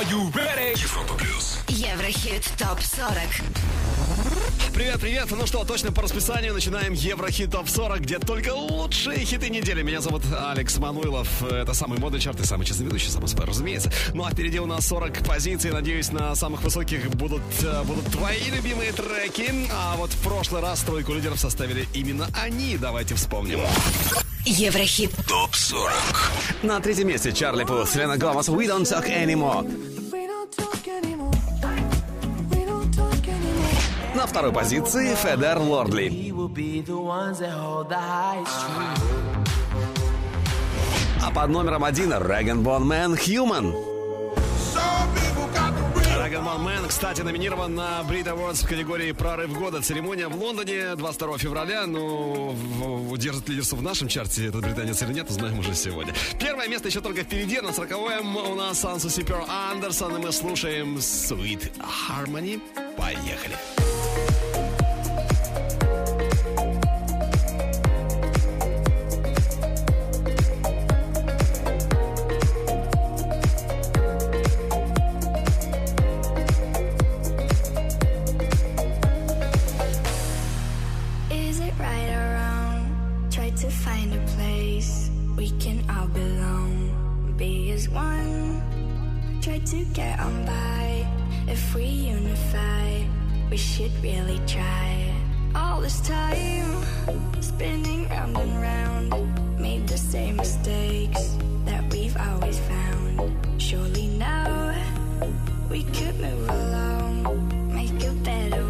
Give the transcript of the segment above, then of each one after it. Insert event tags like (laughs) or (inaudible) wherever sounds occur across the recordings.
Are you ready? Европа плюс. Еврохит ТОП-40 Привет, привет! Ну что, точно по расписанию начинаем Еврохит Топ 40, где только лучшие хиты недели. Меня зовут Алекс Мануилов. Это самый модный чарт и самый честный ведущий, самый спор, разумеется. Ну а впереди у нас 40 позиций. Надеюсь, на самых высоких будут, э, будут твои любимые треки. А вот в прошлый раз тройку лидеров составили именно они. Давайте вспомним. Еврохит Топ 40. На третьем месте Charlie Puth, Selena Gomez, We Don't Talk Anymore. На второй позиции Feder, Lordly. А под номером один Rag'n'Bone Man, Human. Rag'n'Bone Man, кстати, номинирован на Brit Awards в категории «Прорыв года». Церемония в Лондоне 22 февраля. Ну, удержит лидерство в нашем чарте этот британец или нет, узнаем уже сегодня. Первое место еще только впереди. На 40-м у нас Сансу Сипер Андерсон, и мы слушаем Sweet Harmony. Поехали. Is to get on by. If we unify, we should really try. All this time, spinning round and round, made the same mistakes that we've always found. Surely now we could move along, make a better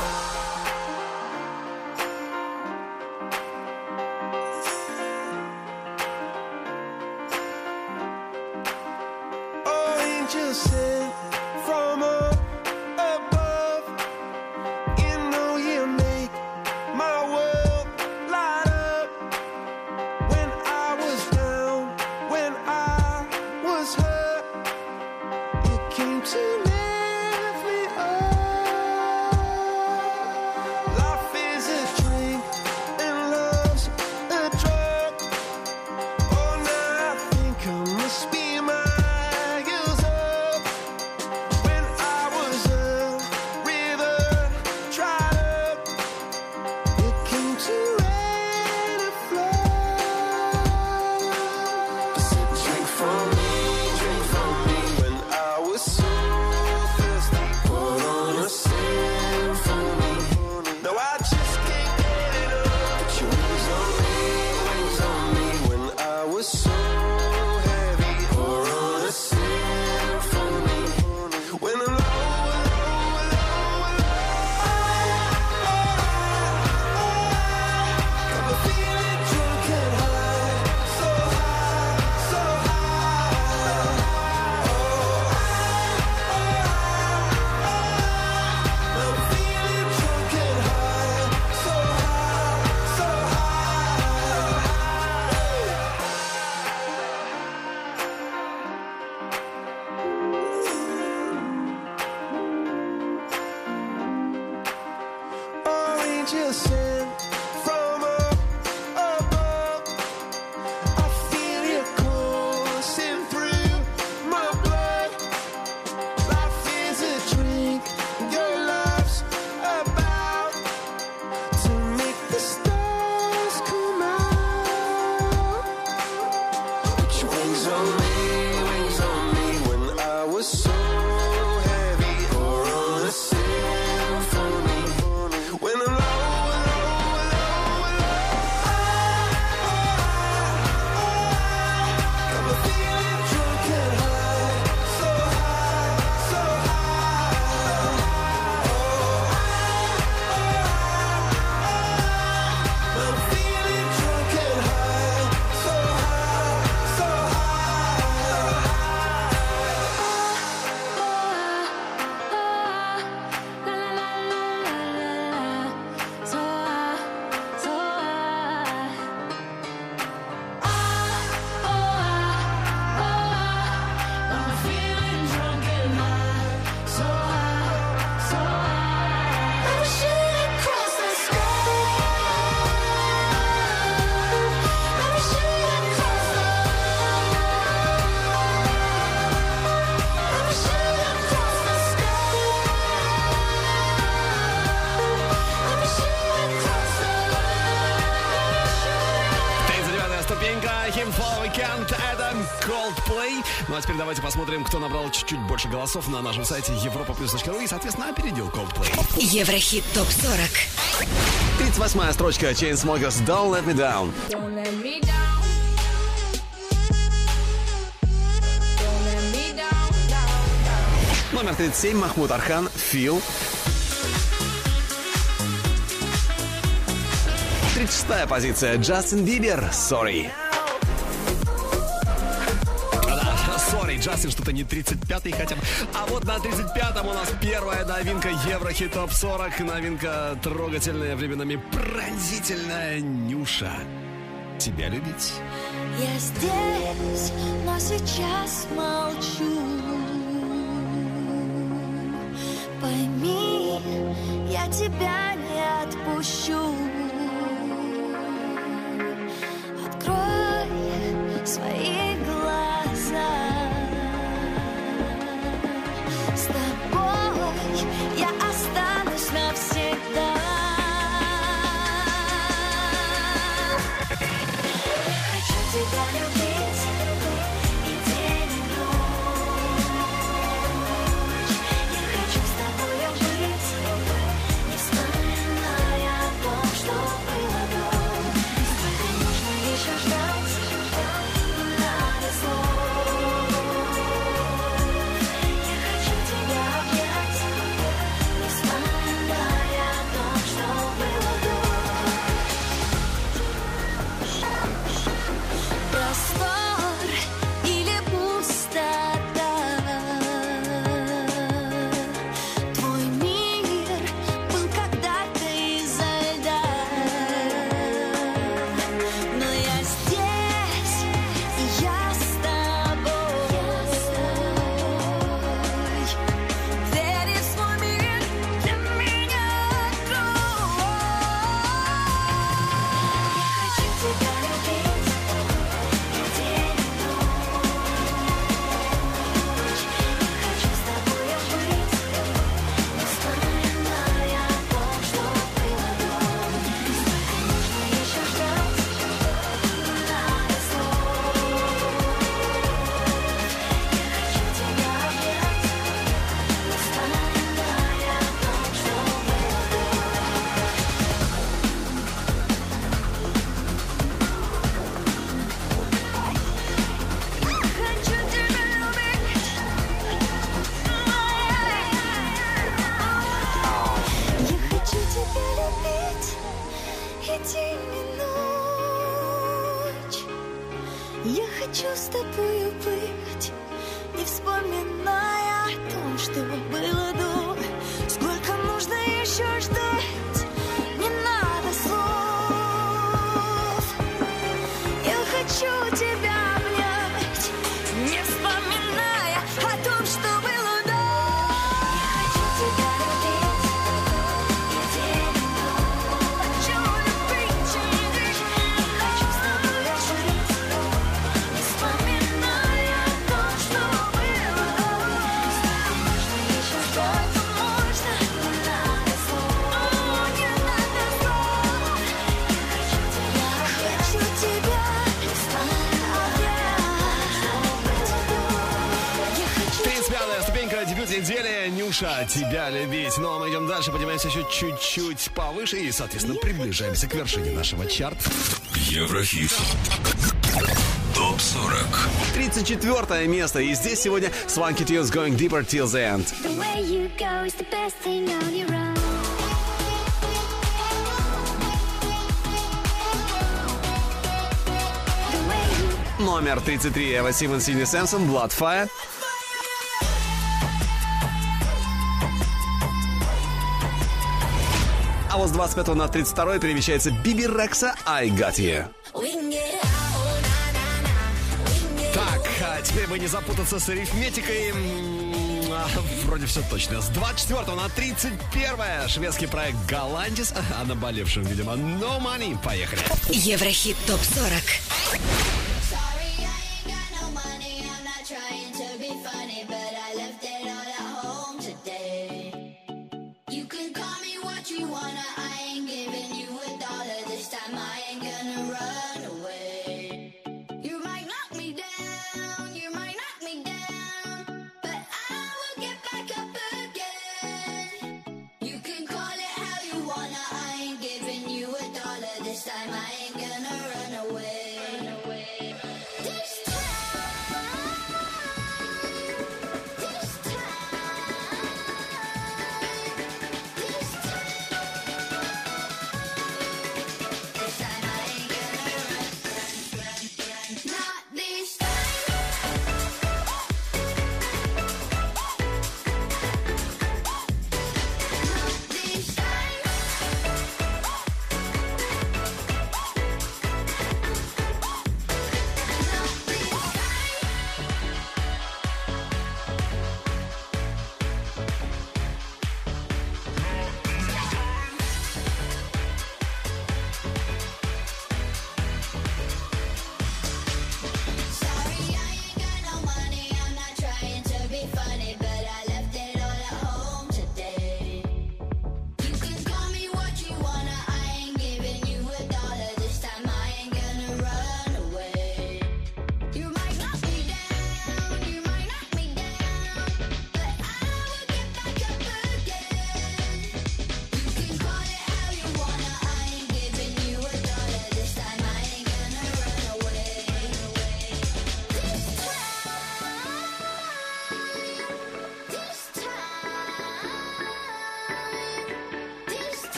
just said чуть-чуть больше голосов на нашем сайте europaplus.ru и, соответственно, опередил Coldplay. Еврохит ТОП-40. 38-я строчка Chainsmokers Don't Let Me Down. Don't let me down. Don't let me down. Номер 37 Махмуд Архан Feel. 36-я позиция Джастин Бибер Sorry. Sorry, Джастин что-то не 35-й хотя бы. А вот на 35-м у нас первая новинка Еврохит Топ 40. Новинка трогательная, временами пронзительная Нюша. Тебя любить? Я здесь, но сейчас молчу. Нюша, тебя любить. Ну а мы идем дальше, поднимаемся еще чуть-чуть повыше и, соответственно, приближаемся к вершине нашего чарта. Еврохит. Топ 40. 34 место. И здесь сегодня Swanky Tunes Going Deeper Till the End. The way you go is the best thing on your own. The way you Номер 33 Эва Симон Сини Сэмпсон Bloodfire. А вот с 25 на 32 перемещается Биби Рекса I Got You. Так, а теперь бы не запутаться с арифметикой. А, Вроде все точно. С 24 на 31 шведский проект Галантис, а (laughs) наболевшим, видимо, No Money. Поехали. Еврохит ТОП-40.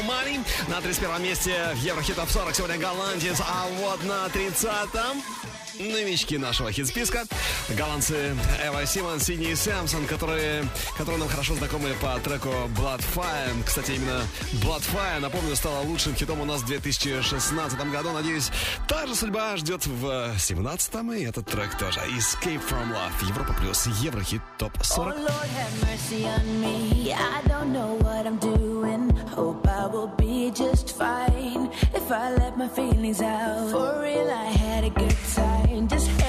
No Money. На 31 месте в Еврохит Топ 40 сегодня голландец, а вот на 30-м новички нашего хит-списка. Голландцы Эва Симон, Сидни и Сэмпсон, которые, которые нам хорошо знакомы по треку Bloodfire. Кстати, именно Bloodfire, напомню, стала лучшим хитом у нас в 2016 году. Надеюсь, та же судьба ждет в 17-м, и этот трек тоже. Escape from Love. Европа плюс Еврохит топ 40. Oh Lord, Hope I will be just fine if I let my feelings out. For real, I had a good time. Just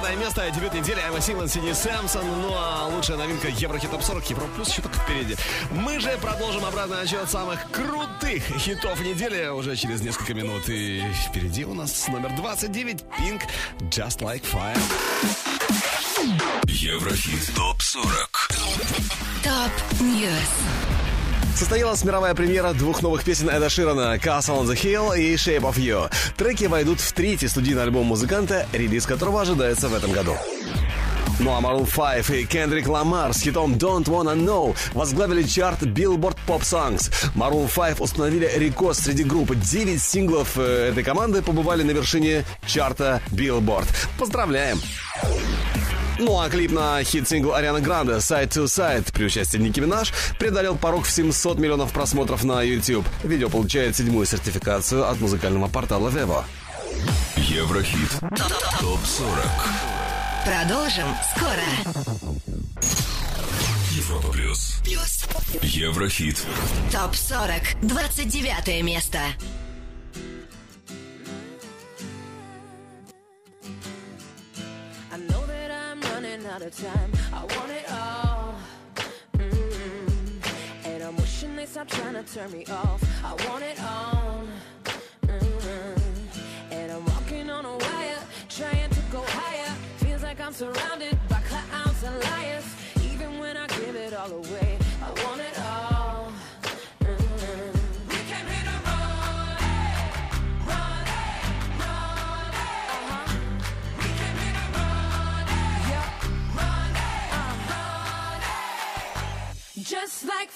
20 место, дебют недели Айма Симон, Сиди Сэмпсон. Ну а лучшая новинка Еврохит Топ 40, Европа Плюс еще только впереди. Мы же продолжим обратный отчет самых крутых хитов недели уже через несколько минут. И впереди у нас номер 29, Pink, Just Like Fire. Еврохит Топ 40. Top News. Состоялась мировая премьера двух новых песен Эда Ширана «Castle on the Hill» и «Shape of You». Треки войдут в третий студийный альбом музыканта, релиз которого ожидается в этом году. Ну а Maroon 5 и Кендрик Ламар с хитом Don't Wanna Know возглавили чарт Billboard Pop Songs. Maroon 5 установили рекорд среди групп. 9 синглов э, этой команды побывали на вершине чарта Billboard. Поздравляем! Ну а клип на хит-сингл Арианы Гранде «Side to Side» при участии Ники Минаж преодолел порог в 700 миллионов просмотров на YouTube. Видео получает седьмую сертификацию от музыкального портала Vevo. Еврохит ТОП 40 Продолжим скоро. Европа плюс Плюс. Еврохит Топ 40. 29 место. Out of time. I want it all. Mm. And I'm wishing they stop trying to turn me off. I want it all. Mm. And I'm walking on a wire, trying to go higher. Feels like I'm surrounded by clowns and liars. Even when I give it all away, like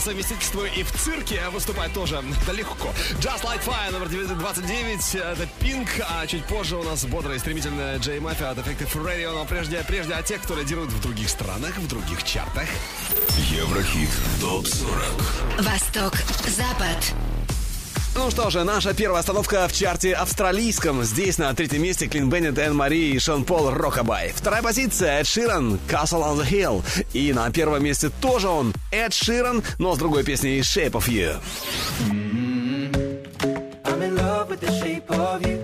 по совместительству и в цирке выступать тоже да легко. Just Like Fire, номер 29, это Пинк, а чуть позже у нас бодрая и стремительная Джей Мафия от Effective Radio, но прежде, прежде о тех, кто лидирует в других странах, в других чартах. Еврохит ТОП-40. Восток, Запад. Ну что же, наша первая остановка в чарте австралийском. Здесь на третьем месте Клин Беннет, Энн Мари и Шон Пол Рокабай. Вторая позиция Эд Ширан, Castle on the Hill. И на первом месте тоже он, Эд Ширан, но с другой песней Shape of You. I'm in love with the shape of you.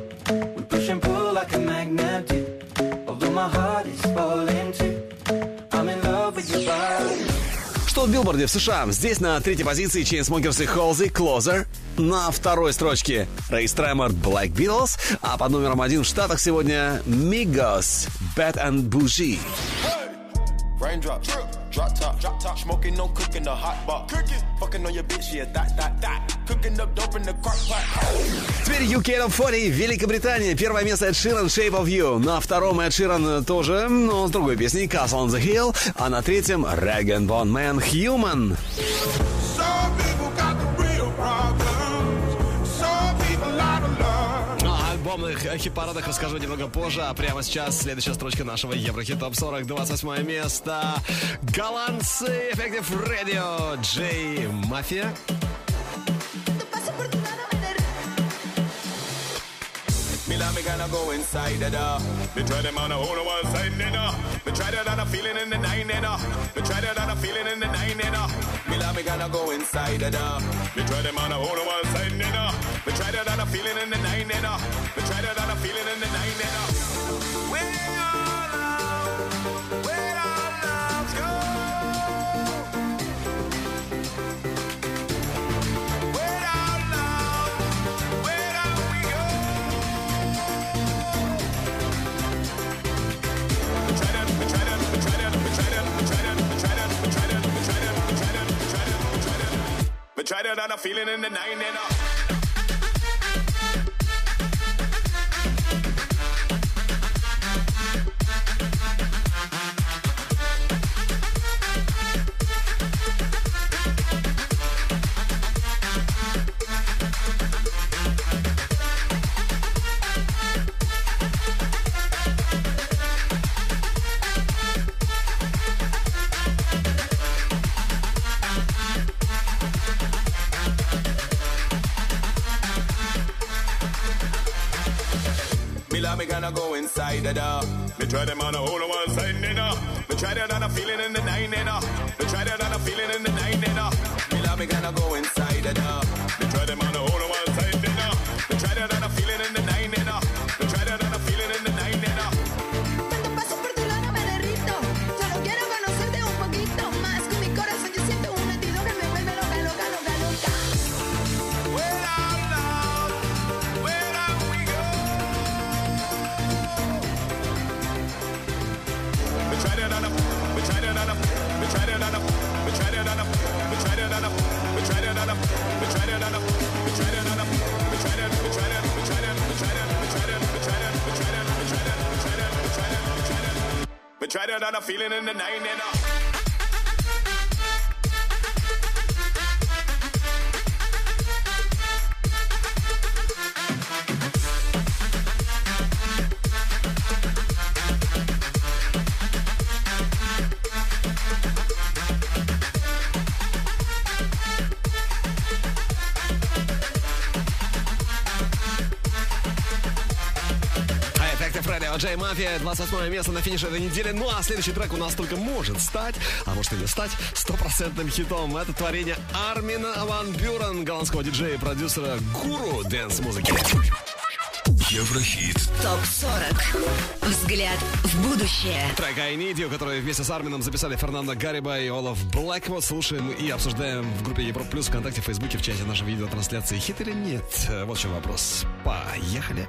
We push and pull like a magnet do. Although my heart is falling too. I'm in love with your body. Что в билборде в США? Здесь на третьей позиции Chainsmokers и Halsey Closer. На второй строчке Рэй Стремер Black Beatles. А под номером один в Штатах сегодня Migos Bad and Bougie. Top, smoking, no cooking, the hot pot. Cooking, fucking on your bitch, yeah, that, that, that. Cooking up dope in the crock pot. Теперь UK Top 40, Великобритания. Первое место Эд Ширан, Shape of You. На втором Эд Ширан тоже, но с другой песней Castle on the Hill. А на третьем Rag and Bone Man Human. Some хит-парадах расскажу немного позже, а прямо сейчас следующая строчка нашего Еврохит Топ 40, 28 место. Голландцы, Effective Radio, Джей Мафия. Gonna go inside the door. Me try them on a whole one side, you know. Me try that on a feeling in the nine, you know. Me try that on a feeling in the nine, you know. Me like me gonna go inside the door. Me try them on a whole one side, you know. Me try that on a feeling in the nine, you know. Me try that on a feeling in the nine, you know. We try that a feeling in the nine and up. Them on Мафия, 28 место на финише этой недели. Ну а следующий трек у нас только может стать, а может и не стать, стопроцентным хитом. Это творение Армина Ван Бюрен, голландского диджея и продюсера гуру dance-музыки. Еврохит. ТОП-40. Взгляд в будущее. Трек I Need You, который вместе с Армином записали Фернандо Гарибай и Олаф Блэквуд. Слушаем и обсуждаем в группе Европа Плюс ВКонтакте, в Фейсбуке, в чате нашей видеотрансляции. Хит или нет? Вот в чем вопрос. Поехали.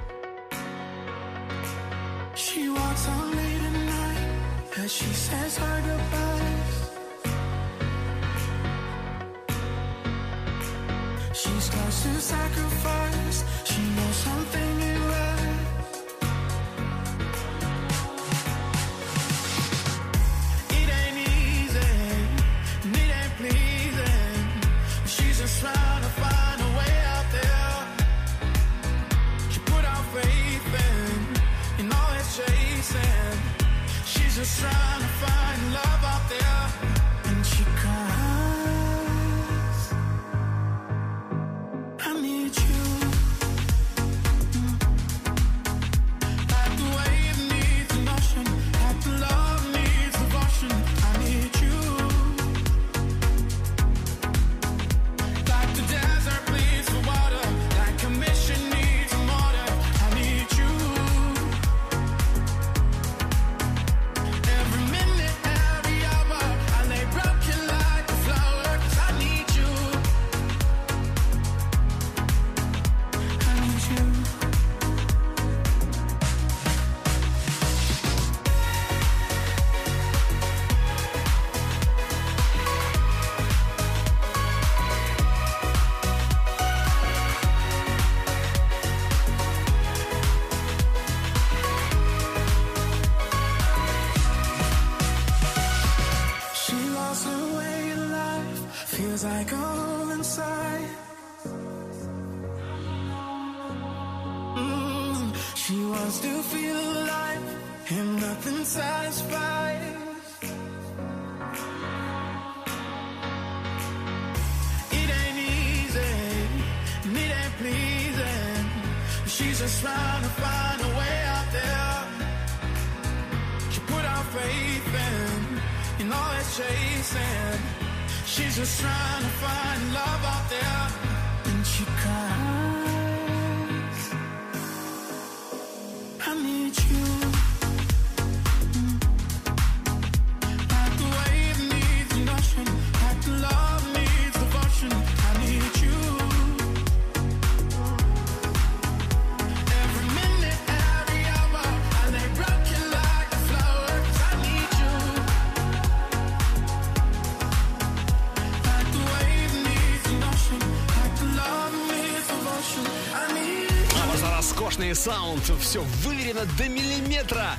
Саунд, все выверено до миллиметра.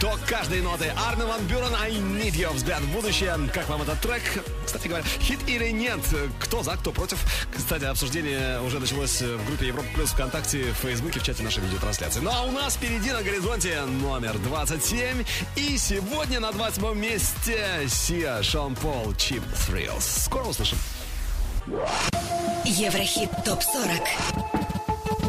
До каждой ноты. Армин Ван Бюрен, I need you. Взгляд в будущее. Как вам этот трек? Кстати говоря, хит или нет? Кто за, кто против? Кстати, обсуждение уже началось в группе Европа Плюс ВКонтакте, в Фейсбуке, в чате нашей видеотрансляции. Ну а у нас впереди на горизонте номер 27. И сегодня на 28 месте Сия, Шон Пол, Чип Thrills. Скоро услышим. Еврохит ТОП-40.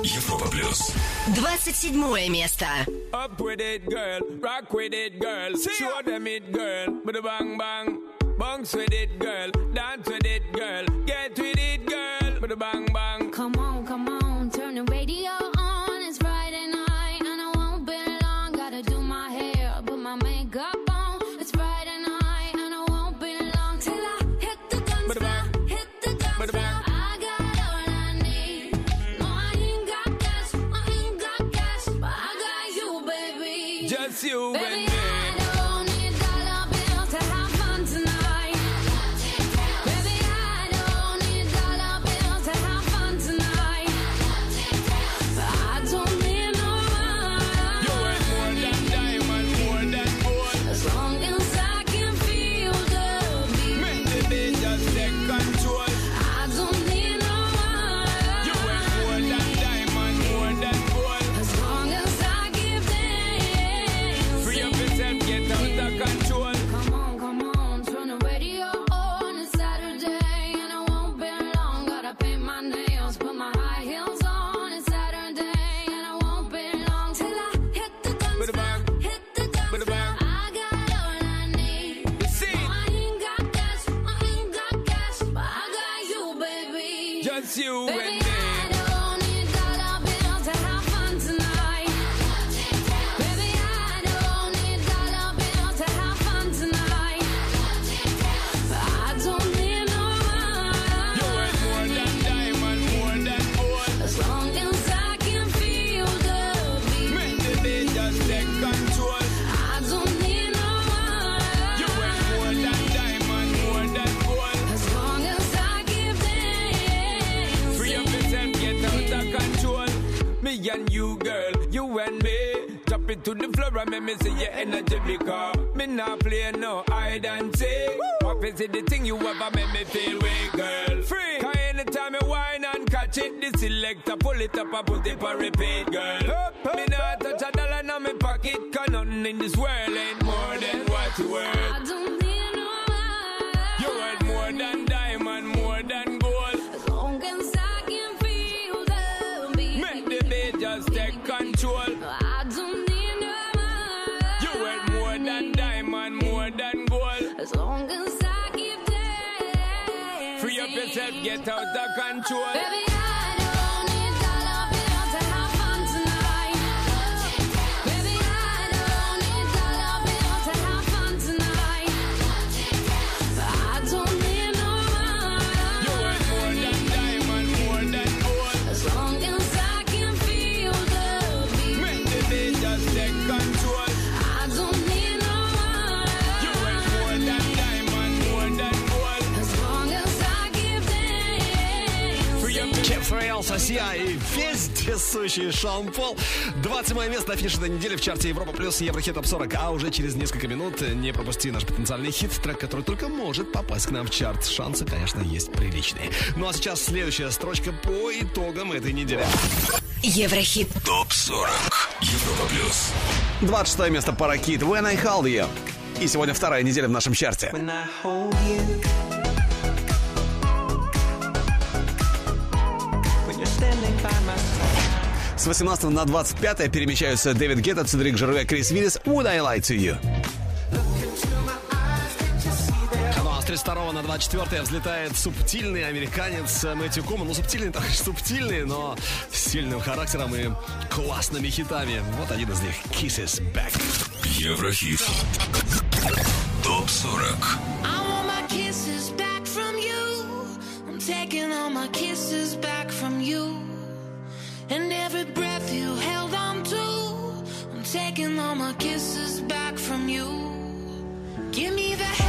Европа плюс. 27 место. Up with it, girl. Rock with it, girl. Show them it, girl. With a bang bang. Bounce with it, girl. Dance with it, girl. Get with it, girl. With a bang pull it up and put it for repeat, girl. Me not touch a dollar in my pocket, cause nothing in this world ain't more than what you worth. I don't need no money. You worth more than diamond, more than gold. As long as I can feel the beat. Make the beat just take control. I don't need no money. You worth more than diamond, more than gold. As long as I give them. Free up yourself, get out of control. Baby, I Сосия и вездесущий Шон Пол. 27 место на финише этой недели в чарте Европа плюс Еврохит Топ 40. А уже через несколько минут не пропусти наш потенциальный хит, трек, который только может попасть к нам в чарт. Шансы, конечно, есть приличные. Ну а сейчас следующая строчка по итогам этой недели. Еврохит. ТОП 40. Европа плюс. 26 место Паракит When I Hold You. И сегодня вторая неделя в нашем чарте. When I hold you. С 18 на 25 перемещаются Дэвид Гетта, Цедрик Жерве, Крис Виллис Would I Lie To You. Ну а с 32 на 24 взлетает субтильный американец Мэтью Коман. Ну, субтильный, (laughs) так субтильный, но с сильным характером и классными хитами. Вот один из них Kisses Back. Еврохит. ТОП 40. I want my kisses back from you. I'm taking all my kisses back from you. And every breath you held on to. I'm taking all my kisses back from you. Give me the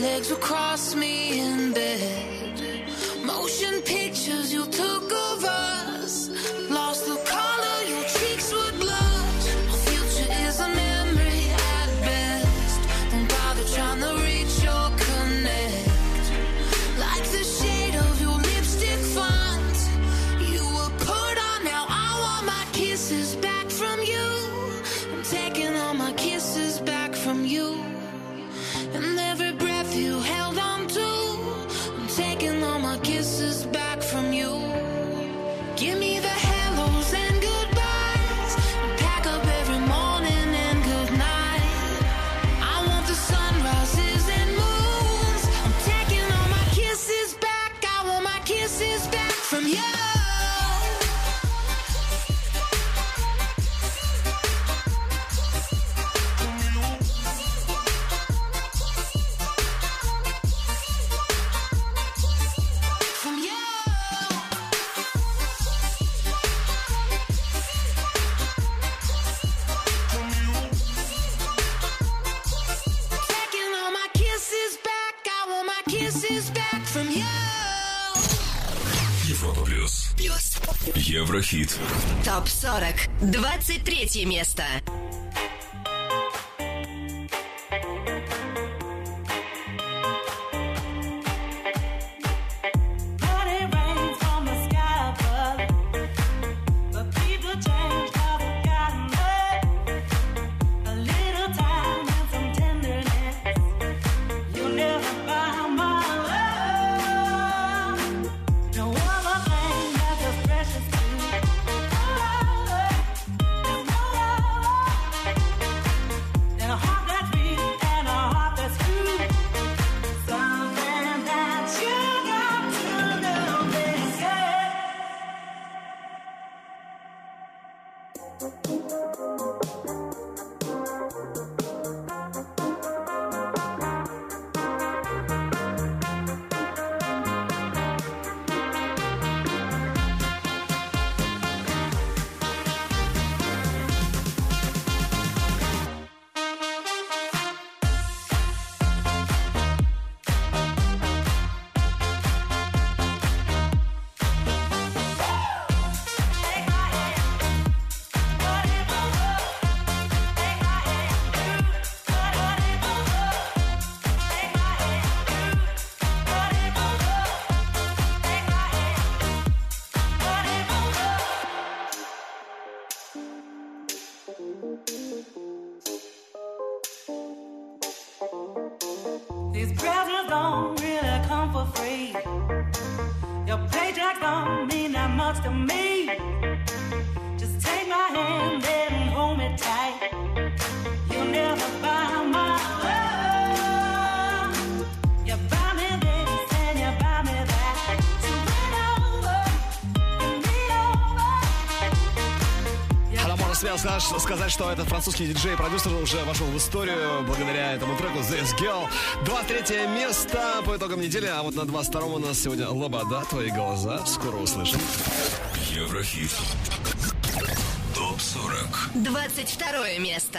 legs will cross me третье место. These presents don't really come for free. Your paycheck don't mean that much to me. Хотел сказать, что этот французский диджей и продюсер уже вошел в историю благодаря этому треку This Girl. 23 место по итогам недели, а вот на 22 у нас сегодня Лобода, твои глаза. Скоро услышим. Еврохит. Топ 40. 22 место.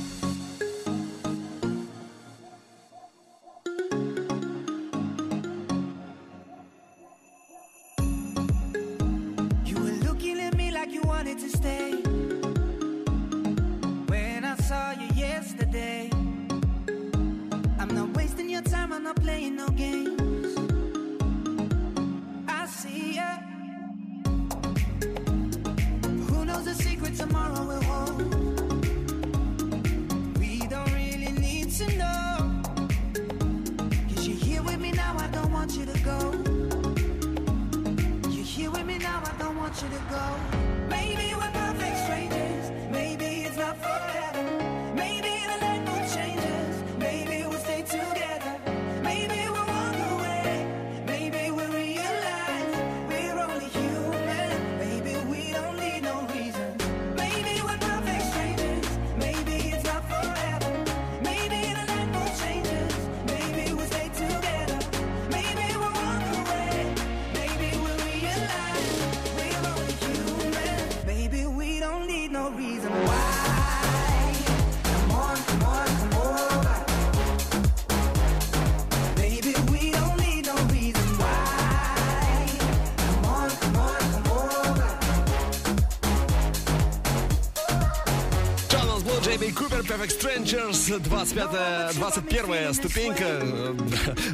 Strangers, 25 21 ступенька э,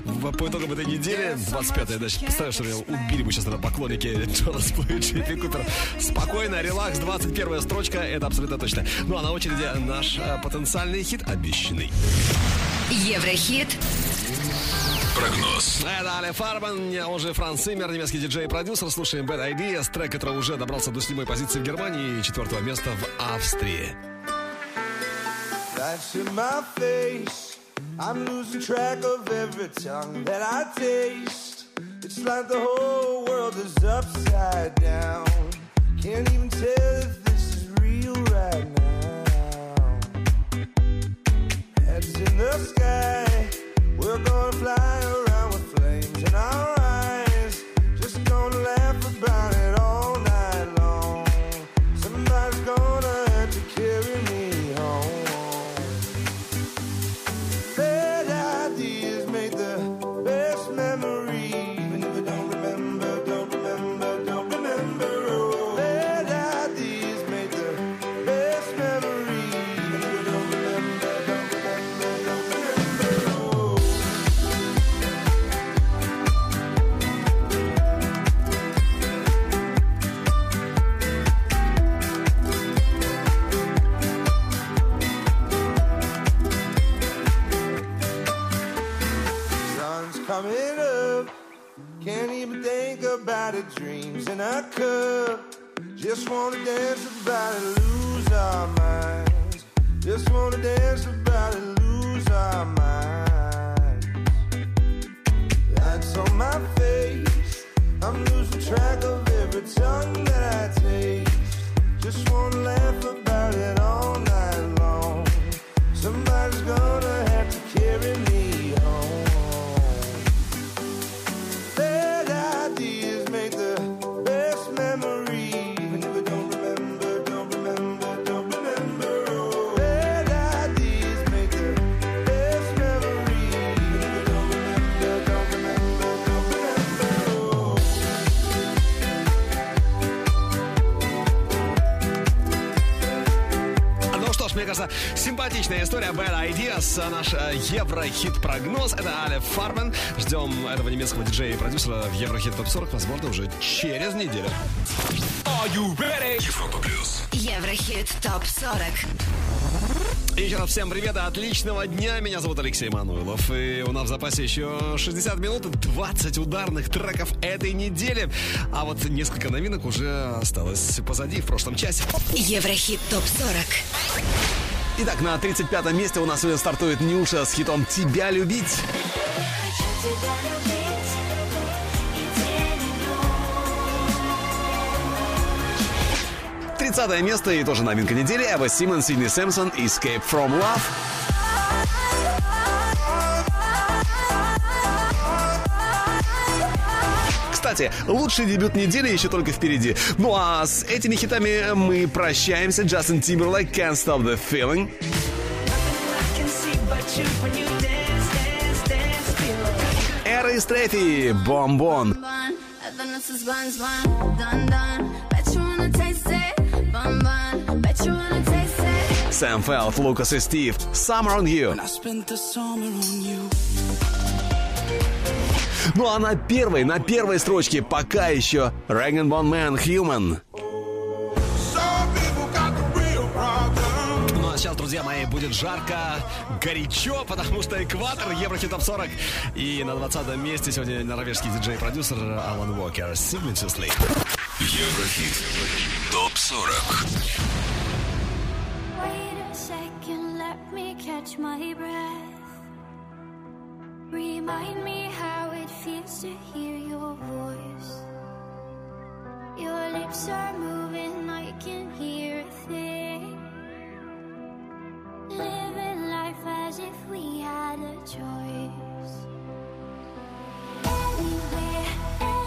в- (laughs) по итогам этой недели. 25 я даже представляю, что меня убили бы сейчас на поклонники Чарльз Блу и Купер. Спокойно, релакс, 21 строчка, это абсолютно точно. Ну а на очереди наш э, потенциальный хит обещанный. Еврохит Прогноз. Это Али Фарман, он же Франц Симмер, немецкий диджей и продюсер. Слушаем Bad Ideas, трек, который уже добрался до седьмой позиции в Германии и четвертого места в Австрии. That's in my face. I'm losing track of every tongue that I taste. It's like the whole world is upside down. Can't even tell if this is real right now. Heads in the sky, we're gonna fly around Dreams in a cup. Just wanna dance about it, lose our minds. Just wanna dance about it, lose our minds. That's on my face. I'm losing track of every tongue that I taste. Just wanna laugh about it all night кажется, симпатичная история Bad Ideas. Наш э, Еврохит-прогноз. Это Аля Фармен. Ждем этого немецкого диджея и продюсера в Еврохит Топ 40, возможно, уже через неделю. Are you ready? Европа плюс. Еврохит ТОП-40. И еще раз всем привет и отличного дня. Меня зовут Алексей Мануилов. И у нас в запасе еще 60 минут и 20 ударных треков этой недели. А вот несколько новинок уже осталось позади в прошлом часе. Еврохит ТОП-40. Итак, на 35-м месте у нас сегодня стартует Нюша с хитом «Тебя любить». 30 место и тоже новинка недели. Эва Симон, Сидни Сэмпсон, Escape from Love. Кстати, лучший дебют недели еще только впереди. Ну а с этими хитами мы прощаемся. Джастин Тимберлейк, Can't Stop the Feeling. Эра и Стрефи, Бомбон. bun. Evanescence Сэм Фелд, Лукас и Стив, Summer on You. Ну а на первой, на первой строчке пока еще Rag Bone Man Human. Ну а сейчас, друзья мои, будет жарко, горячо, потому что экватор Еврохит Топ 40. И на 20 месте сегодня норвежский диджей-продюсер Алан Уокер to Sleep. Еврохит. Топ 40. Catch my breath. Remind me how it feels to hear your voice. Your lips are moving, I can hear a thing. Living life as if we had a choice. Anywhere, anytime,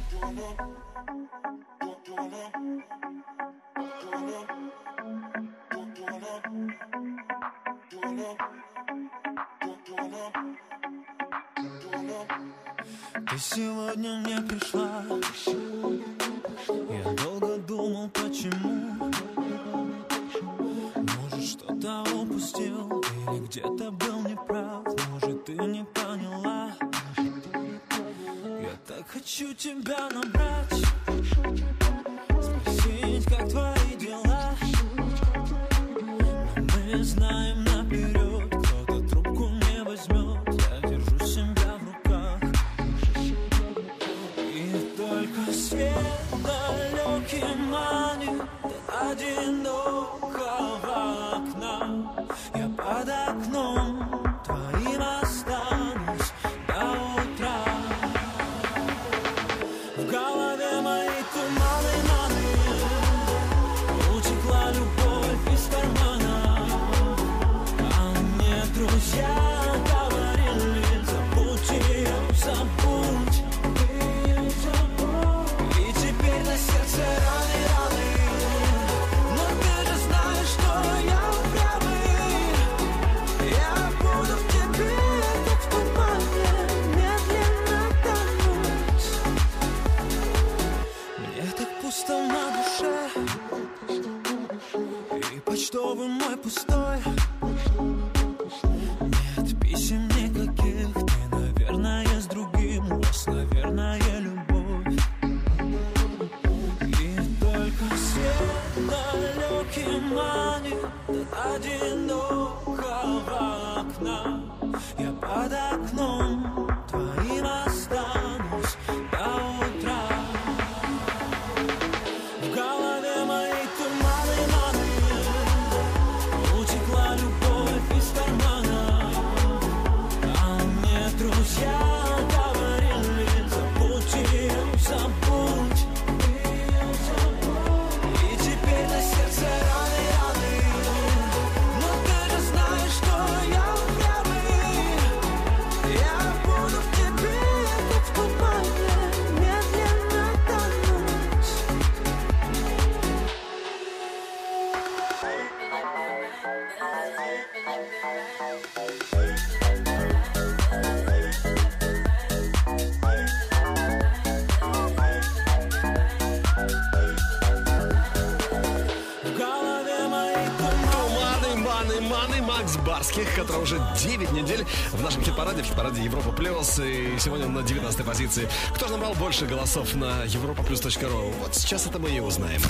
Барских, который уже 9 недель в нашем хит-параде, в хит-параде Европа Плюс. И сегодня он на 19 позиции. Кто же набрал больше голосов на europaplus.ru? Вот сейчас это мы и узнаем.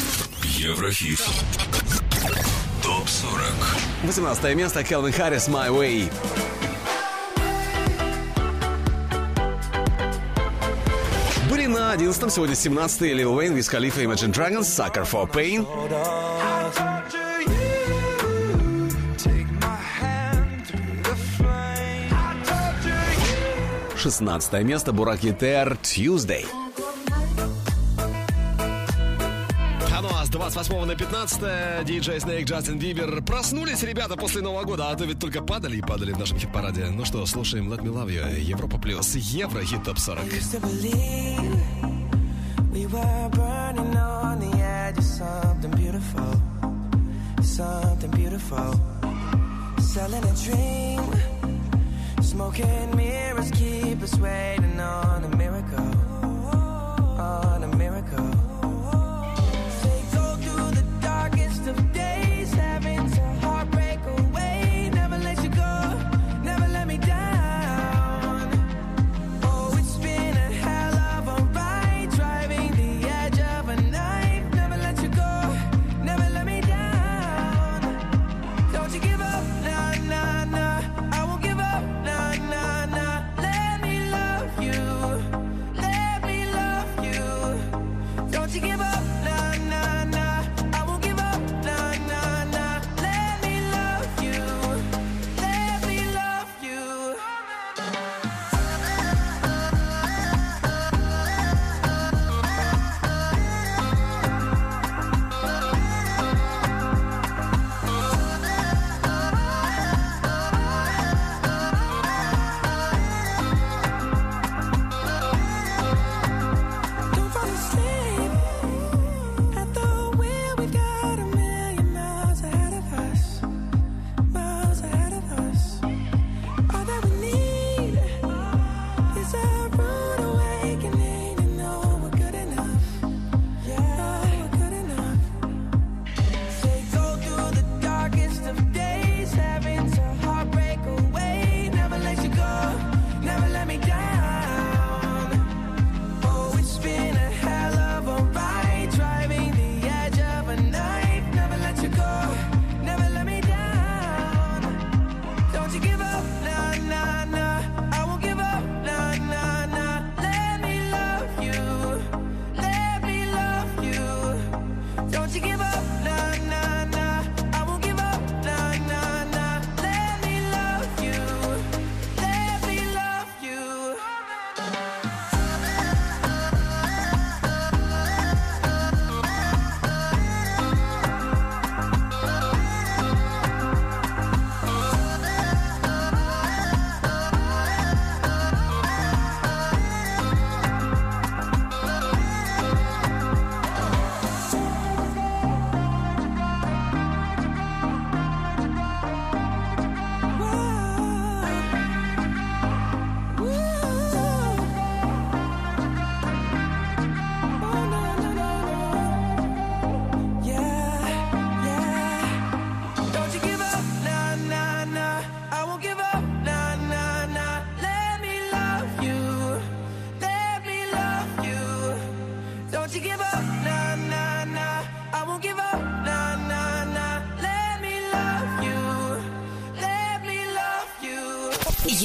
Еврохит. Топ 40. 18 место Келвин Харрис «My Way». Были на 11 сегодня 17 Лил Уэйн, Виз Халифа, Imagine Dragons, Sucker for Pain. 16 место Бурак Етер Tuesday. А ну а с 28 на 15 диджей Снейк, Джастин Бибер. Проснулись ребята после Нового года, а то ведь только падали и падали в нашем хит-параде. Ну что, слушаем Let Me Love You, Европа Плюс, Еврохит Топ 40. used to believe we were burning on the edge of something beautiful, something beautiful. Selling a dream, smoking mirrors keep us waiting on a miracle, on a miracle.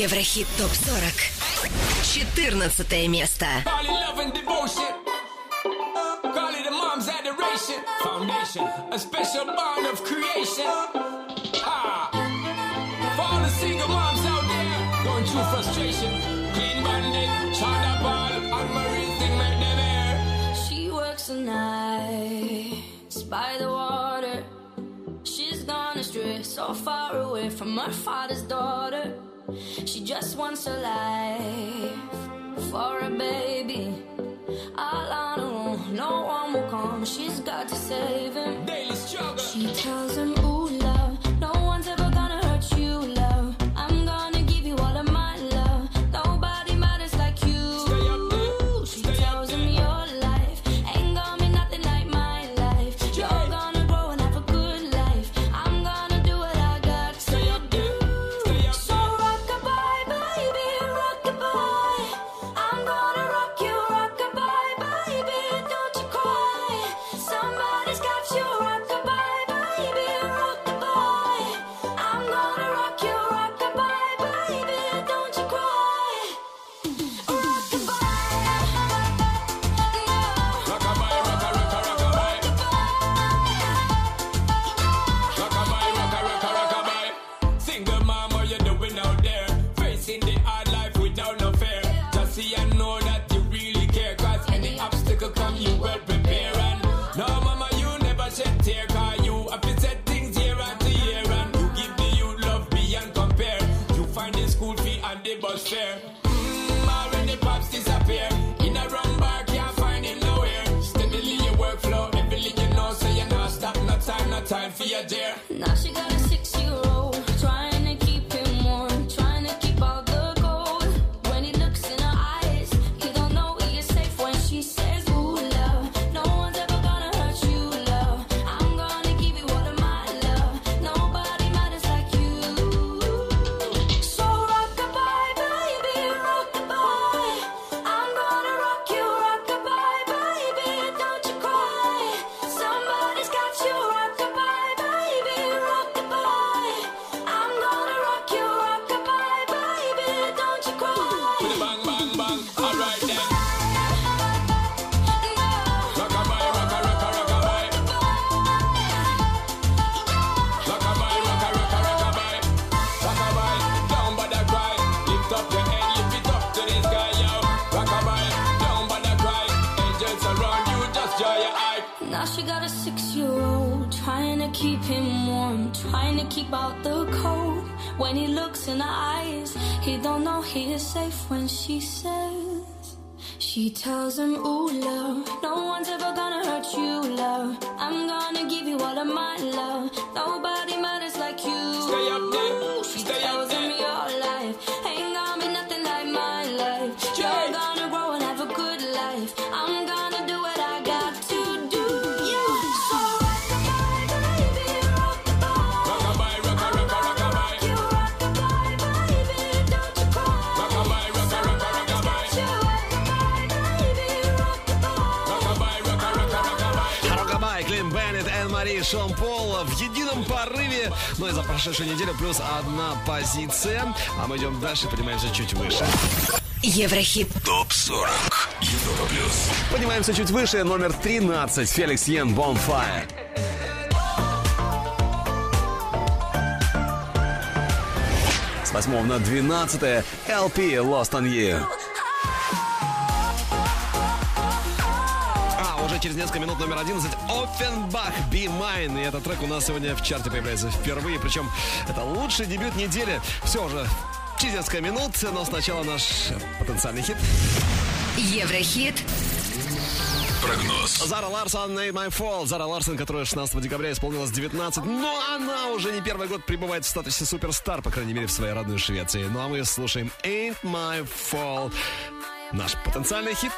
Еврохит ТОП-40. 14 место. Foundation, a special bond of creation. Ha! For all the single moms out there going through frustration, clean and thing them air. She works the nights by the water. She's gone astray, so far away from her father's Ну и за прошедшую неделю плюс одна позиция. А мы идем дальше, поднимаемся чуть выше. Еврохит. Топ-40. Европа плюс. Поднимаемся чуть выше. Номер 13. Феликс Йен Бомфайр. С 8 на 12 LP Lost on You. несколько минут номер 11 Оффенбах Be Mine. И этот трек у нас сегодня в чарте появляется впервые. Причем это лучший дебют недели. Все уже через несколько минут, но сначала наш потенциальный хит. Еврохит прогноз. Зара Ларсон, Made My Fall. Зара Ларсон, которая 16 декабря исполнилась 19, но ну, она уже не первый год пребывает в статусе суперстар, по крайней мере, в своей родной Швеции. Ну а мы слушаем Ain't My Fall, наш потенциальный хит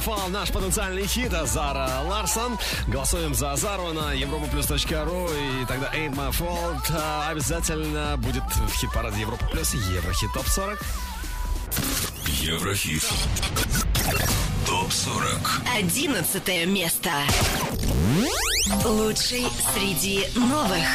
Waterfall, наш потенциальный хит, Зара Ларсон. Голосуем за Зару на европа ру и тогда Ain't My Fault а, обязательно будет в хит-параде Европа Плюс Еврохит Топ 40. Еврохит. Топ 40. Одиннадцатое место. Лучший среди новых.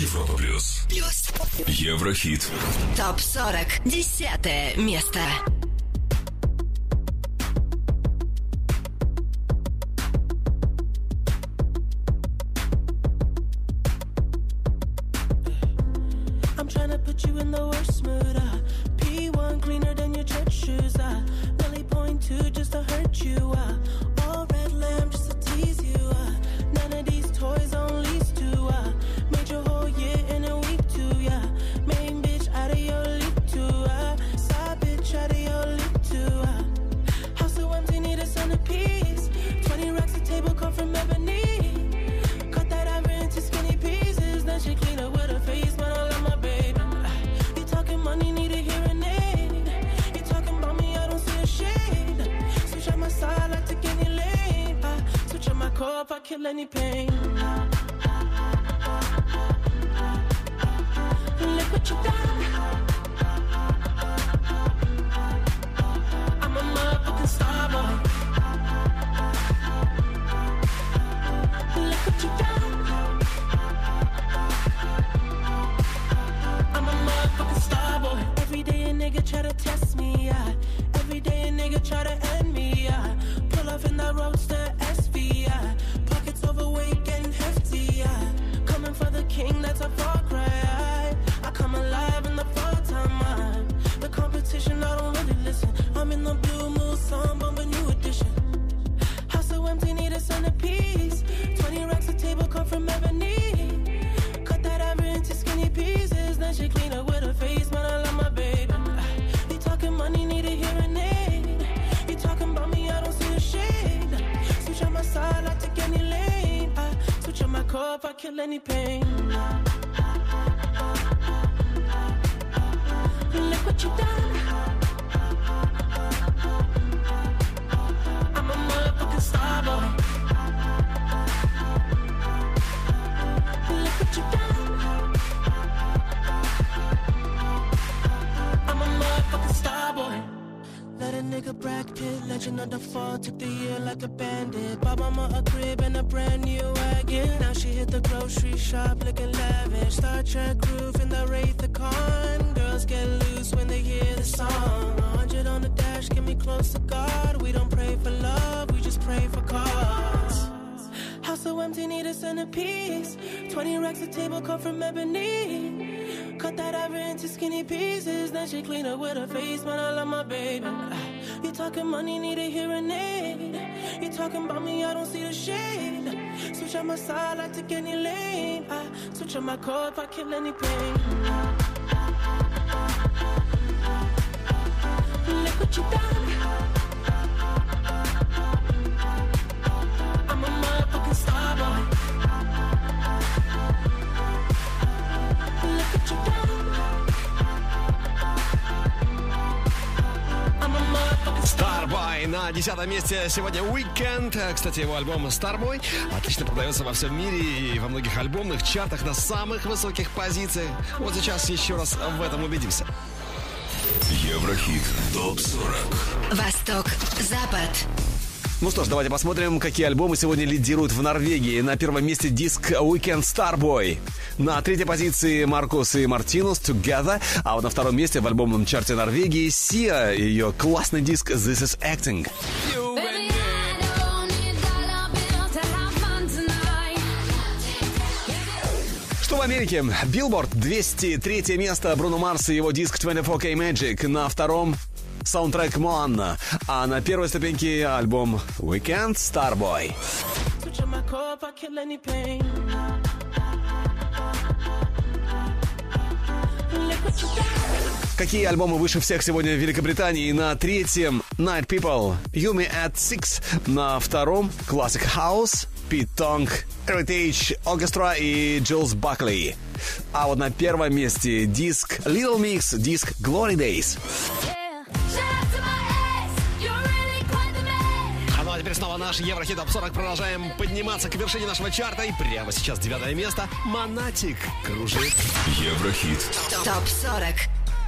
Европа плюс. Плюс. Еврохит. Топ 40. Десятое место. my core if I kill any pain. Look what you done. десятом месте сегодня Weekend. Э, кстати, его альбом Starboy отлично продается во всем мире и во многих альбомных чартах на самых высоких позициях. Вот сейчас еще раз в этом убедимся. Еврохит ТОП-40 Восток, Запад ну что ж, давайте посмотрим, какие альбомы сегодня лидируют в Норвегии. На первом месте диск Weekend Starboy. На третьей позиции Маркус и Мартинус Together. А вот на втором месте в альбомном чарте Норвегии Сия ее классный диск This is Acting. Что в Америке? Билборд 203 место Бруно Марс и его диск 24K Magic. На втором саундтрек Моана, а на первой ступеньке альбом The Weeknd, Starboy. Какие альбомы выше всех сегодня в Великобритании? На третьем Night People, You Me at Six. На втором Classic House, Pete Tong, Heritage Orchestra и Джилс Бакли. А вот на первом месте диск Little Mix, диск Glory Days. Yeah. снова наш Еврохит Топ 40. Продолжаем подниматься к вершине нашего чарта. И прямо сейчас девятое место. Монатик кружит. Еврохит. Топ 40.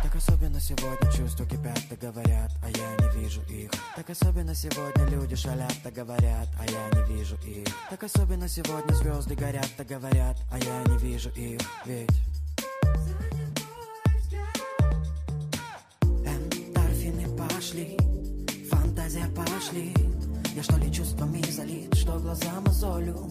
Так особенно сегодня чувства кипят, да говорят, а я не вижу их. Так особенно сегодня люди шалят, да говорят, а я не вижу их. Так особенно сегодня звезды горят, да говорят, а я не вижу их. Ведь... Эм, пошли, фантазия пошли. Я что ли чувствами залит, что глаза мозолю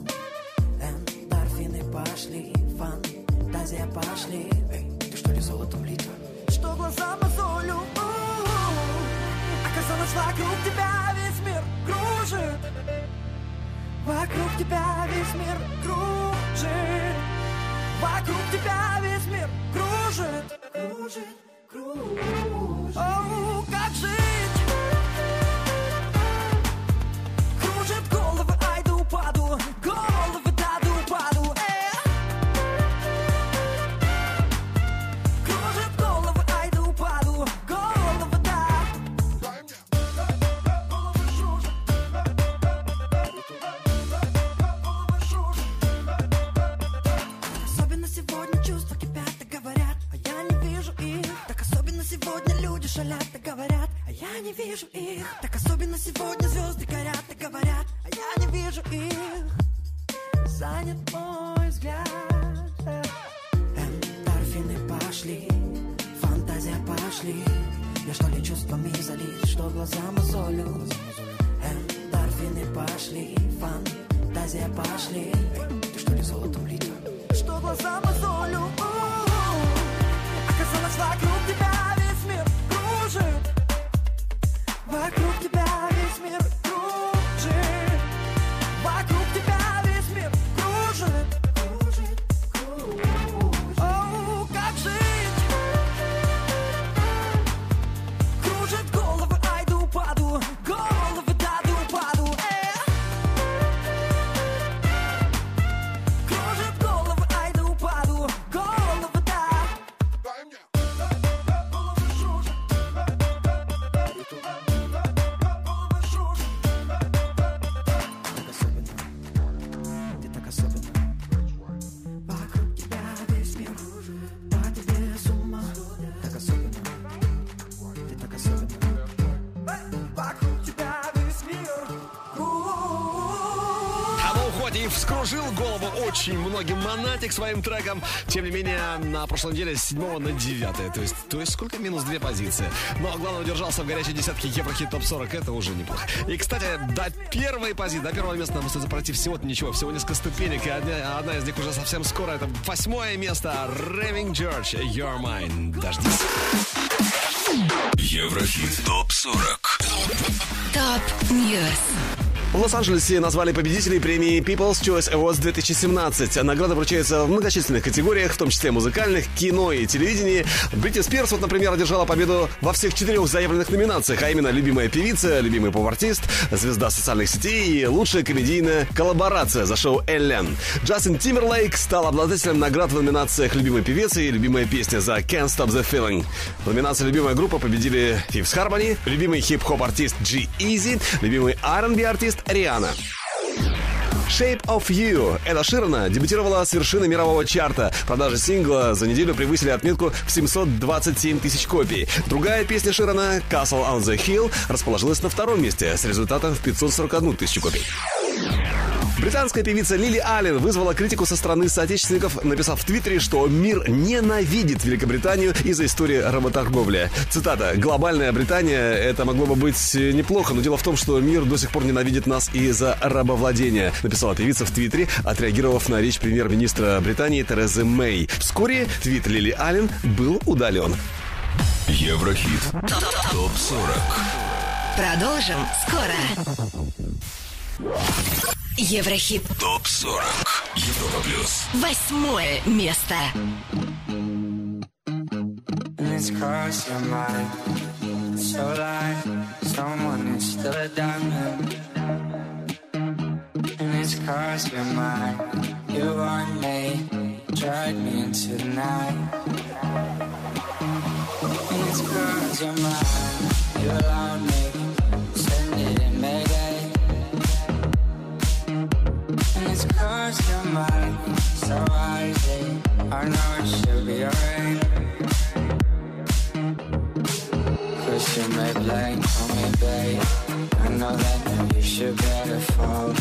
Эндорфины пошли, фантазия пошли. Эй, ты что ли золотом лита? Что глаза мозолю Оказалось, вокруг тебя весь мир кружит. Вокруг тебя весь мир кружит. Вокруг тебя весь мир кружит. Кружит, кружит. О, как жить и говорят, а я не вижу их. Так особенно сегодня звезды горят и говорят, а я не вижу их. Занят мой взгляд. Эндорфины пошли, фантазия пошли Я что ли чувствами залит, что глаза мозолю Эндорфины пошли, фантазия пошли Ты что ли золотом лито? Что глаза мозолю. Оказалось, вокруг своим треком. Тем не менее, на прошлой неделе с 7 на 9. То есть, то есть сколько? Минус две позиции. Но главное, удержался в горячей десятке Еврохит ТОП-40. Это уже неплохо. И, кстати, до первой позиции, до первого места нам остается пройти всего-то ничего. Всего несколько ступенек. И одна, одна из них уже совсем скоро. Это восьмое место. Raving George. You're mine. Дождись. Еврохит ТОП-40 Top News. В Лос-Анджелесе назвали победителей премии People's Choice Awards 2017. Награда вручается в многочисленных категориях, в том числе музыкальных, кино и телевидении. Бритни Спирс, вот, например, одержала победу во всех четырех заявленных номинациях, а именно любимая певица, любимый поп-артист, звезда социальных сетей и лучшая комедийная коллаборация за шоу «Эллен». Джастин Тимберлейк стал обладателем наград в номинациях «Любимый певец» и «Любимая песня» за «Can't Stop the Feeling». В номинации «Любимая группа» победили Fifth Harmony, любимый хип-хоп-артист G-Eazy, любимый R&B артист Риана. Shape of You. Эда Ширана дебютировала с вершины мирового чарта. Продажи сингла за неделю превысили отметку в 727 тысяч копий. Другая песня Ширана, Castle on the Hill, расположилась на втором месте с результатом в 541 тысячу копий. Британская певица Лили Аллен вызвала критику со стороны соотечественников, написав в Твиттере, что мир ненавидит Великобританию из-за истории работорговли. Цитата. «Глобальная Британия — это могло бы быть неплохо, но дело в том, что мир до сих пор ненавидит нас из-за рабовладения», написала певица в Твиттере, отреагировав на речь премьер-министра Британии Терезы Мэй. Вскоре твит Лили Аллен был удален. Еврохит ТОП-40 Продолжим скоро. Еврохит. ТОП-40 Европа Плюс Восьмое место. It's crossed your mind. So like someone is still a diamond. And it's crossed your mind. You want me, drag me into the night. And it's crossed your mind. You allow me, crossed your mind. So rising, I know it should be alright. Cause you may blame on me, babe. I know that you should better fall.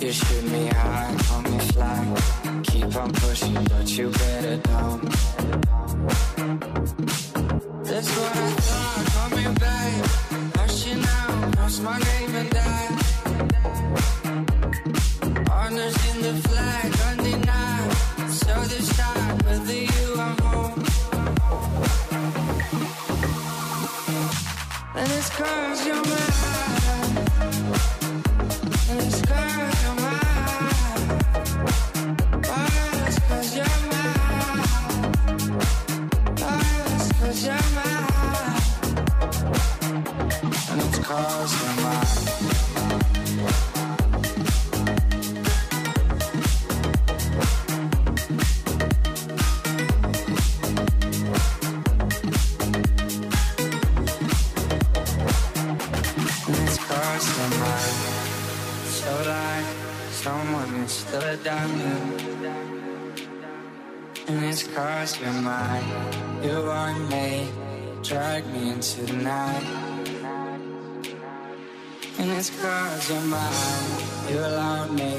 You shoot me high, on me fly. Keep on pushing, but you better don't. That's what I It's cause you're mine. You allowed me,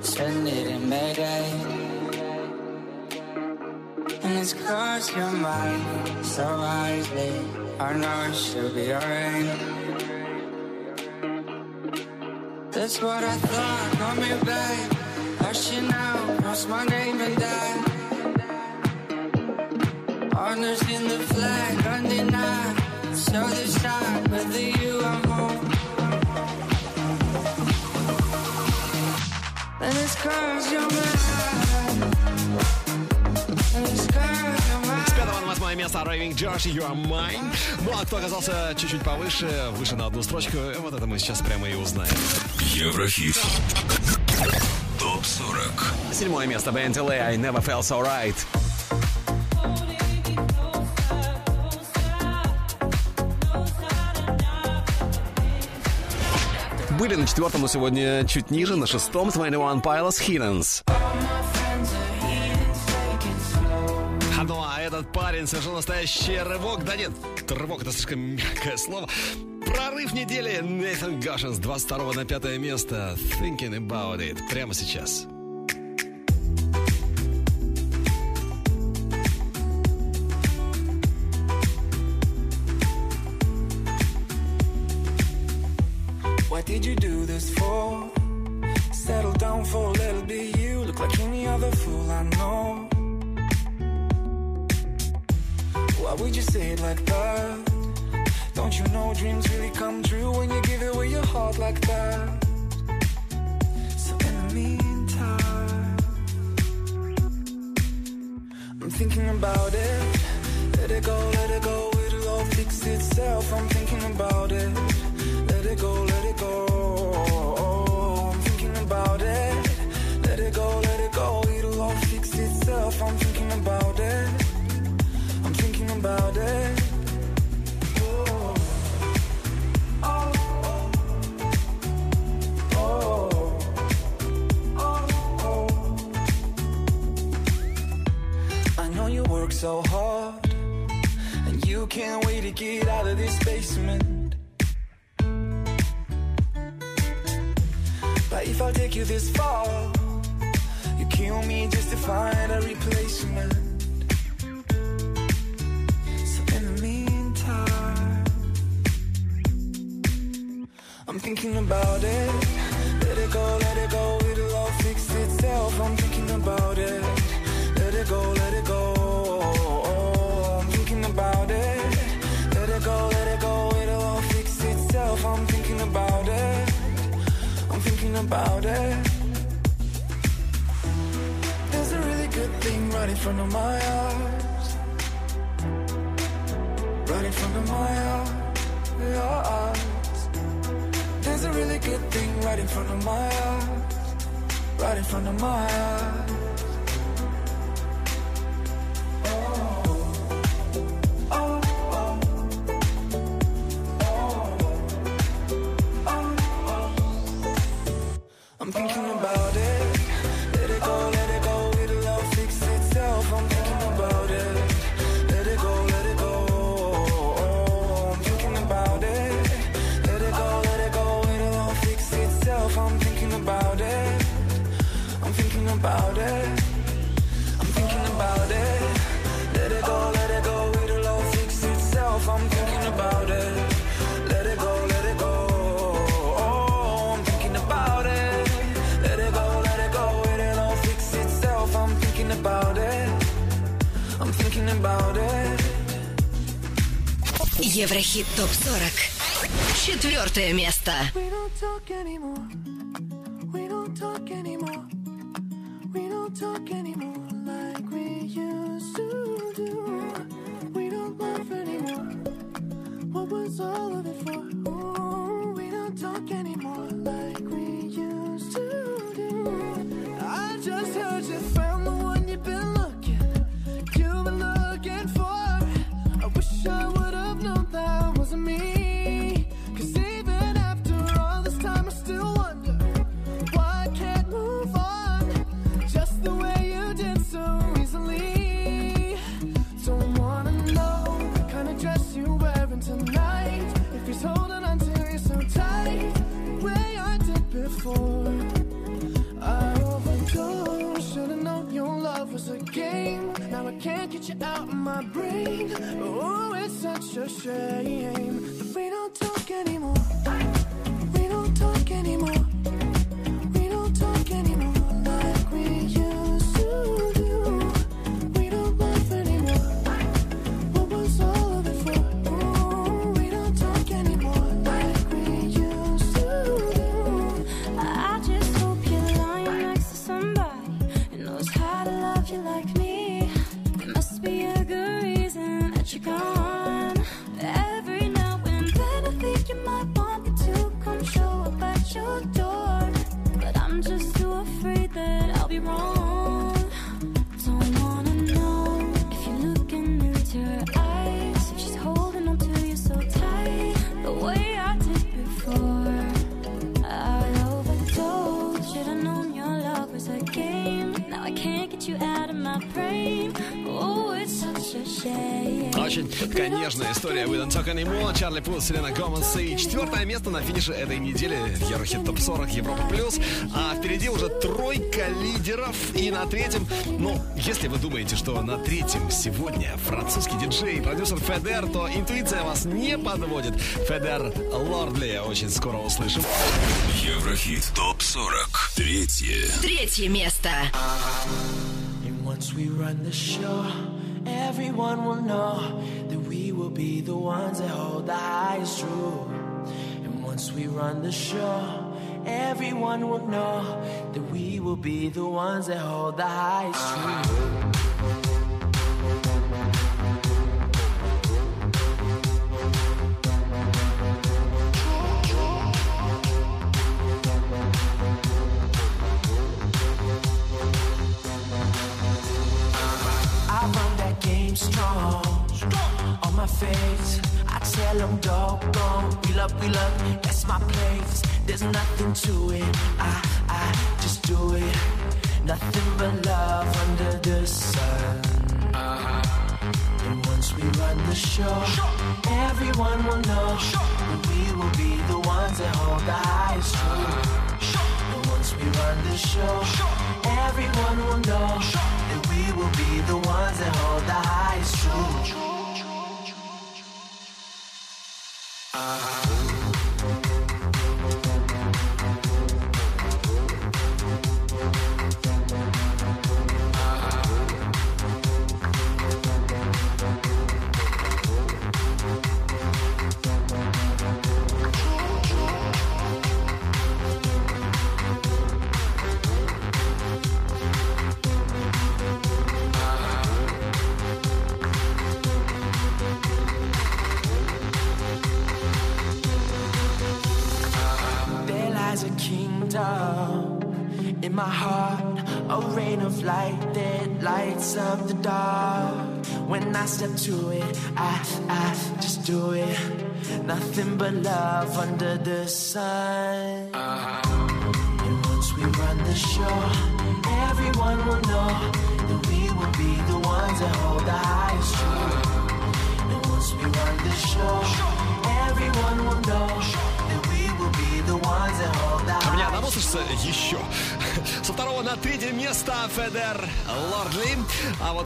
send it in Mayday. And it's cause you're mine. So wisely, I know it should be alright. That's what I thought, call me back. I should now cross my name and die. Honors in the flag, undenied. So decide whether you are home. And it's cause you're mine. And it's cause you're mine. С пятого на восьмое место Raving Josh, You Are Mine. Ну а кто оказался чуть-чуть повыше, выше на одну строчку, вот это мы сейчас прямо и узнаем. Еврохит. Топ 40. Седьмое место Бен Delay, I Never Felt So Right. Были на четвертом, но сегодня чуть ниже, на шестом 21 Pilots Hiddens. Ну а этот парень совершил настоящий рывок. Да нет, рывок это слишком мягкое слово. Прорыв недели Нейтан Гашин с 22 на 5 место. Thinking about it. Прямо сейчас. Like that? Don't you know dreams really come true when you give away your heart like that? So in the meantime, I'm thinking about it. Let it go, let it go, it'll all fix itself. I'm thinking about it. Let it go, let it go. I'm thinking about it. Let it go, let it go, it'll all fix itself. I'm thinking about it. I know you work so hard, and you can't wait to get out of this basement. But if I take you this far, you kill me just to find a replacement. I'm thinking about it. Let it go, let it go, it'll all fix itself. I'm thinking about it. Let it go, let it go. I'm thinking about it. Let it go, let it go, it'll all fix itself. I'm thinking about it. I'm thinking about it. There's a really good thing right in front of my eyes. Right in front of my eyes. Really good thing right in front of my eyes. Right in front of my eyes. Еврохит ТОП-40. Четвертое место. We don't talk anymore. We don't talk anymore. We don't talk anymore my brain. Oh, it's such a shame место на финише этой недели Еврохит Топ 40 Европа Плюс. А впереди уже тройка лидеров. И на третьем, ну, если вы думаете, что на третьем сегодня французский диджей и продюсер Федер, то интуиция вас не подводит. Федер Лордли очень скоро услышим. Еврохит ТОП 40. Третье. Третье место. And once we run the show, everyone will know that we will be the ones that hold the highest truth. We run the show, everyone will know that we will be the ones that hold the highest truth. Strong. On my face, Them dog gone. Wheel up, wheel up, that's my place. There's nothing to it. I, I just do it. Nothing but love under the sun. Uh-huh. And once we run the show, everyone will know that we will be the ones that hold the highest truth. And once we run the show, everyone will know that we will be the ones that hold the highest truth.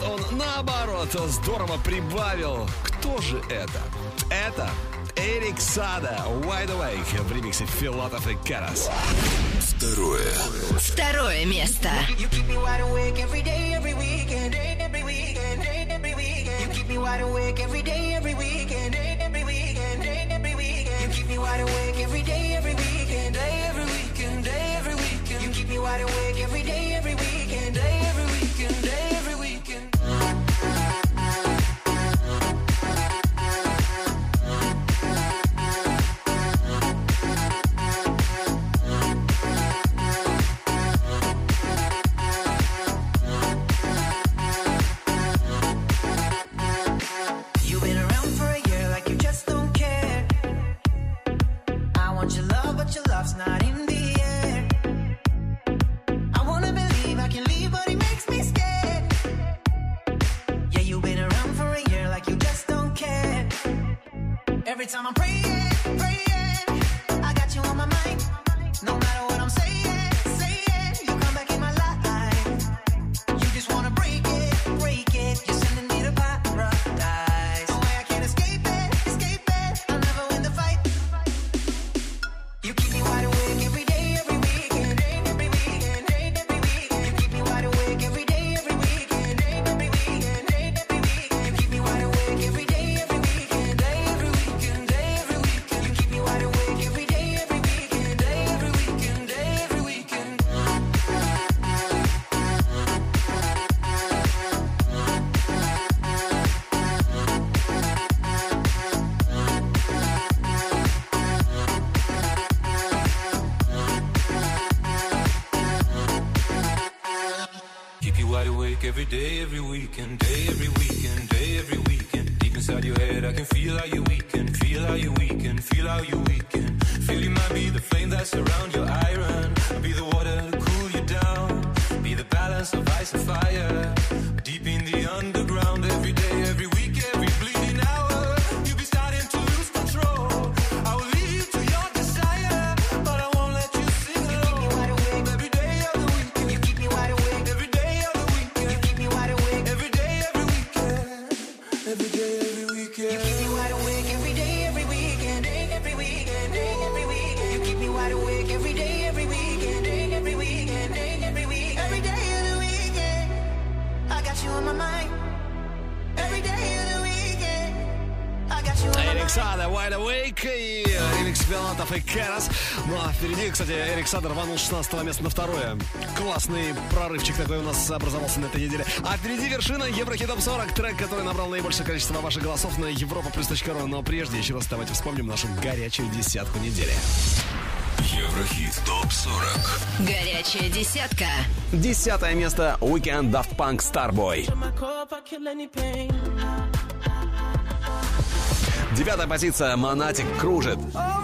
Вот он наоборот здорово прибавил. Кто же это? Это Эрик Сада Wide Awake в ремиксе Филатов и Карас. Второе. Второе место. You keep me wide awake every day, every weekend, day, every weekend, day, every weekend. You keep me wide awake every day, every weekend, day, every weekend, day, every weekend. You keep me wide awake every day, every weekend, day, every weekend, day, every weekend. You keep me wide awake every day, впереди, кстати, Эрик Сада рванул с 16 места на второе. Классный прорывчик такой у нас образовался на этой неделе. А впереди вершина Еврохит Топ 40, трек, который набрал наибольшее количество ваших голосов на Европа ру. Но прежде еще раз давайте вспомним нашу горячую десятку недели. Еврохит ТОП-40 Горячая десятка. Десятое место Weekend Daft Punk Starboy. Девятая позиция Монатик кружит. О,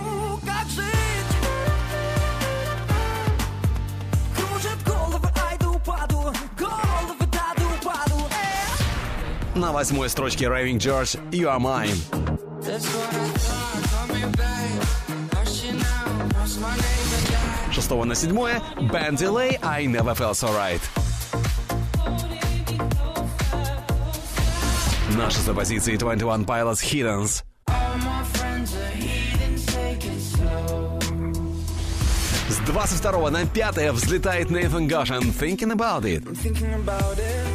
На восьмой строчке Raving George You Are Mine. Шестого на седьмое Band Delay I Never Felt So Right. На шестой позиции 21 Pilots Hiddens. С 22 на пятое взлетает Nathan Goshen Thinking About It.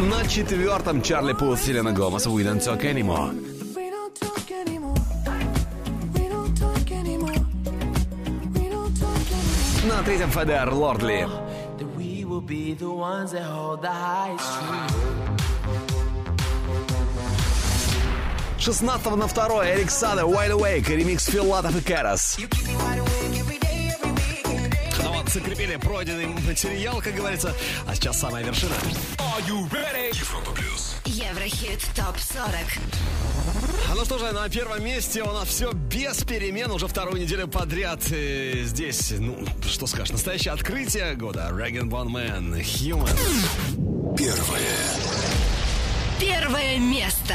На четвертом Чарли Пут, Селена Гомес We Don't Talk Anymore. We don't talk anymore. We don't talk anymore. We don't talk anymore. На третьем Федер Лордли. 16 на второе Эрик Сада Wide Awake ремикс Филатов и Кэрос. Ну вот, закрепили пройденный материал, как говорится. А сейчас самая вершина. Европа Плюс Еврохит Топ 40. А ну что же, на первом месте у нас все без перемен уже вторую неделю подряд. И здесь, ну, что скажешь, настоящее открытие года. Regan One Man, Human. Первое Первое место.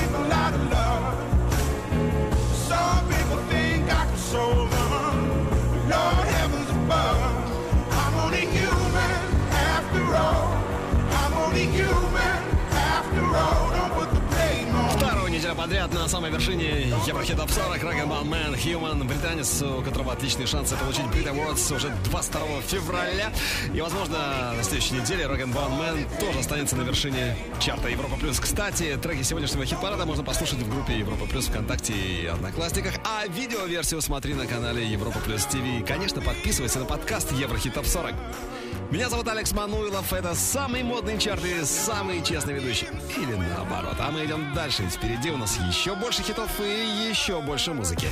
подряд на самой вершине Еврохит Топ 40 Rock'n'Ball Man Human, британец, у которого отличные шансы получить Brit Awards уже 22 февраля. И, возможно, на следующей неделе Rock'n'Ball Man тоже останется на вершине чарта Европа Плюс. Кстати, треки сегодняшнего хит-парада можно послушать в группе Европа Плюс ВКонтакте и Одноклассниках, а видеоверсию смотри на канале Европа Плюс ТВ. И, конечно, подписывайся на подкаст Еврохит Топ 40. Меня зовут Алекс Мануилов. Это самый модный чарт и самый честный ведущий. Или наоборот. А мы идем дальше. Впереди у нас еще больше хитов и еще больше музыки.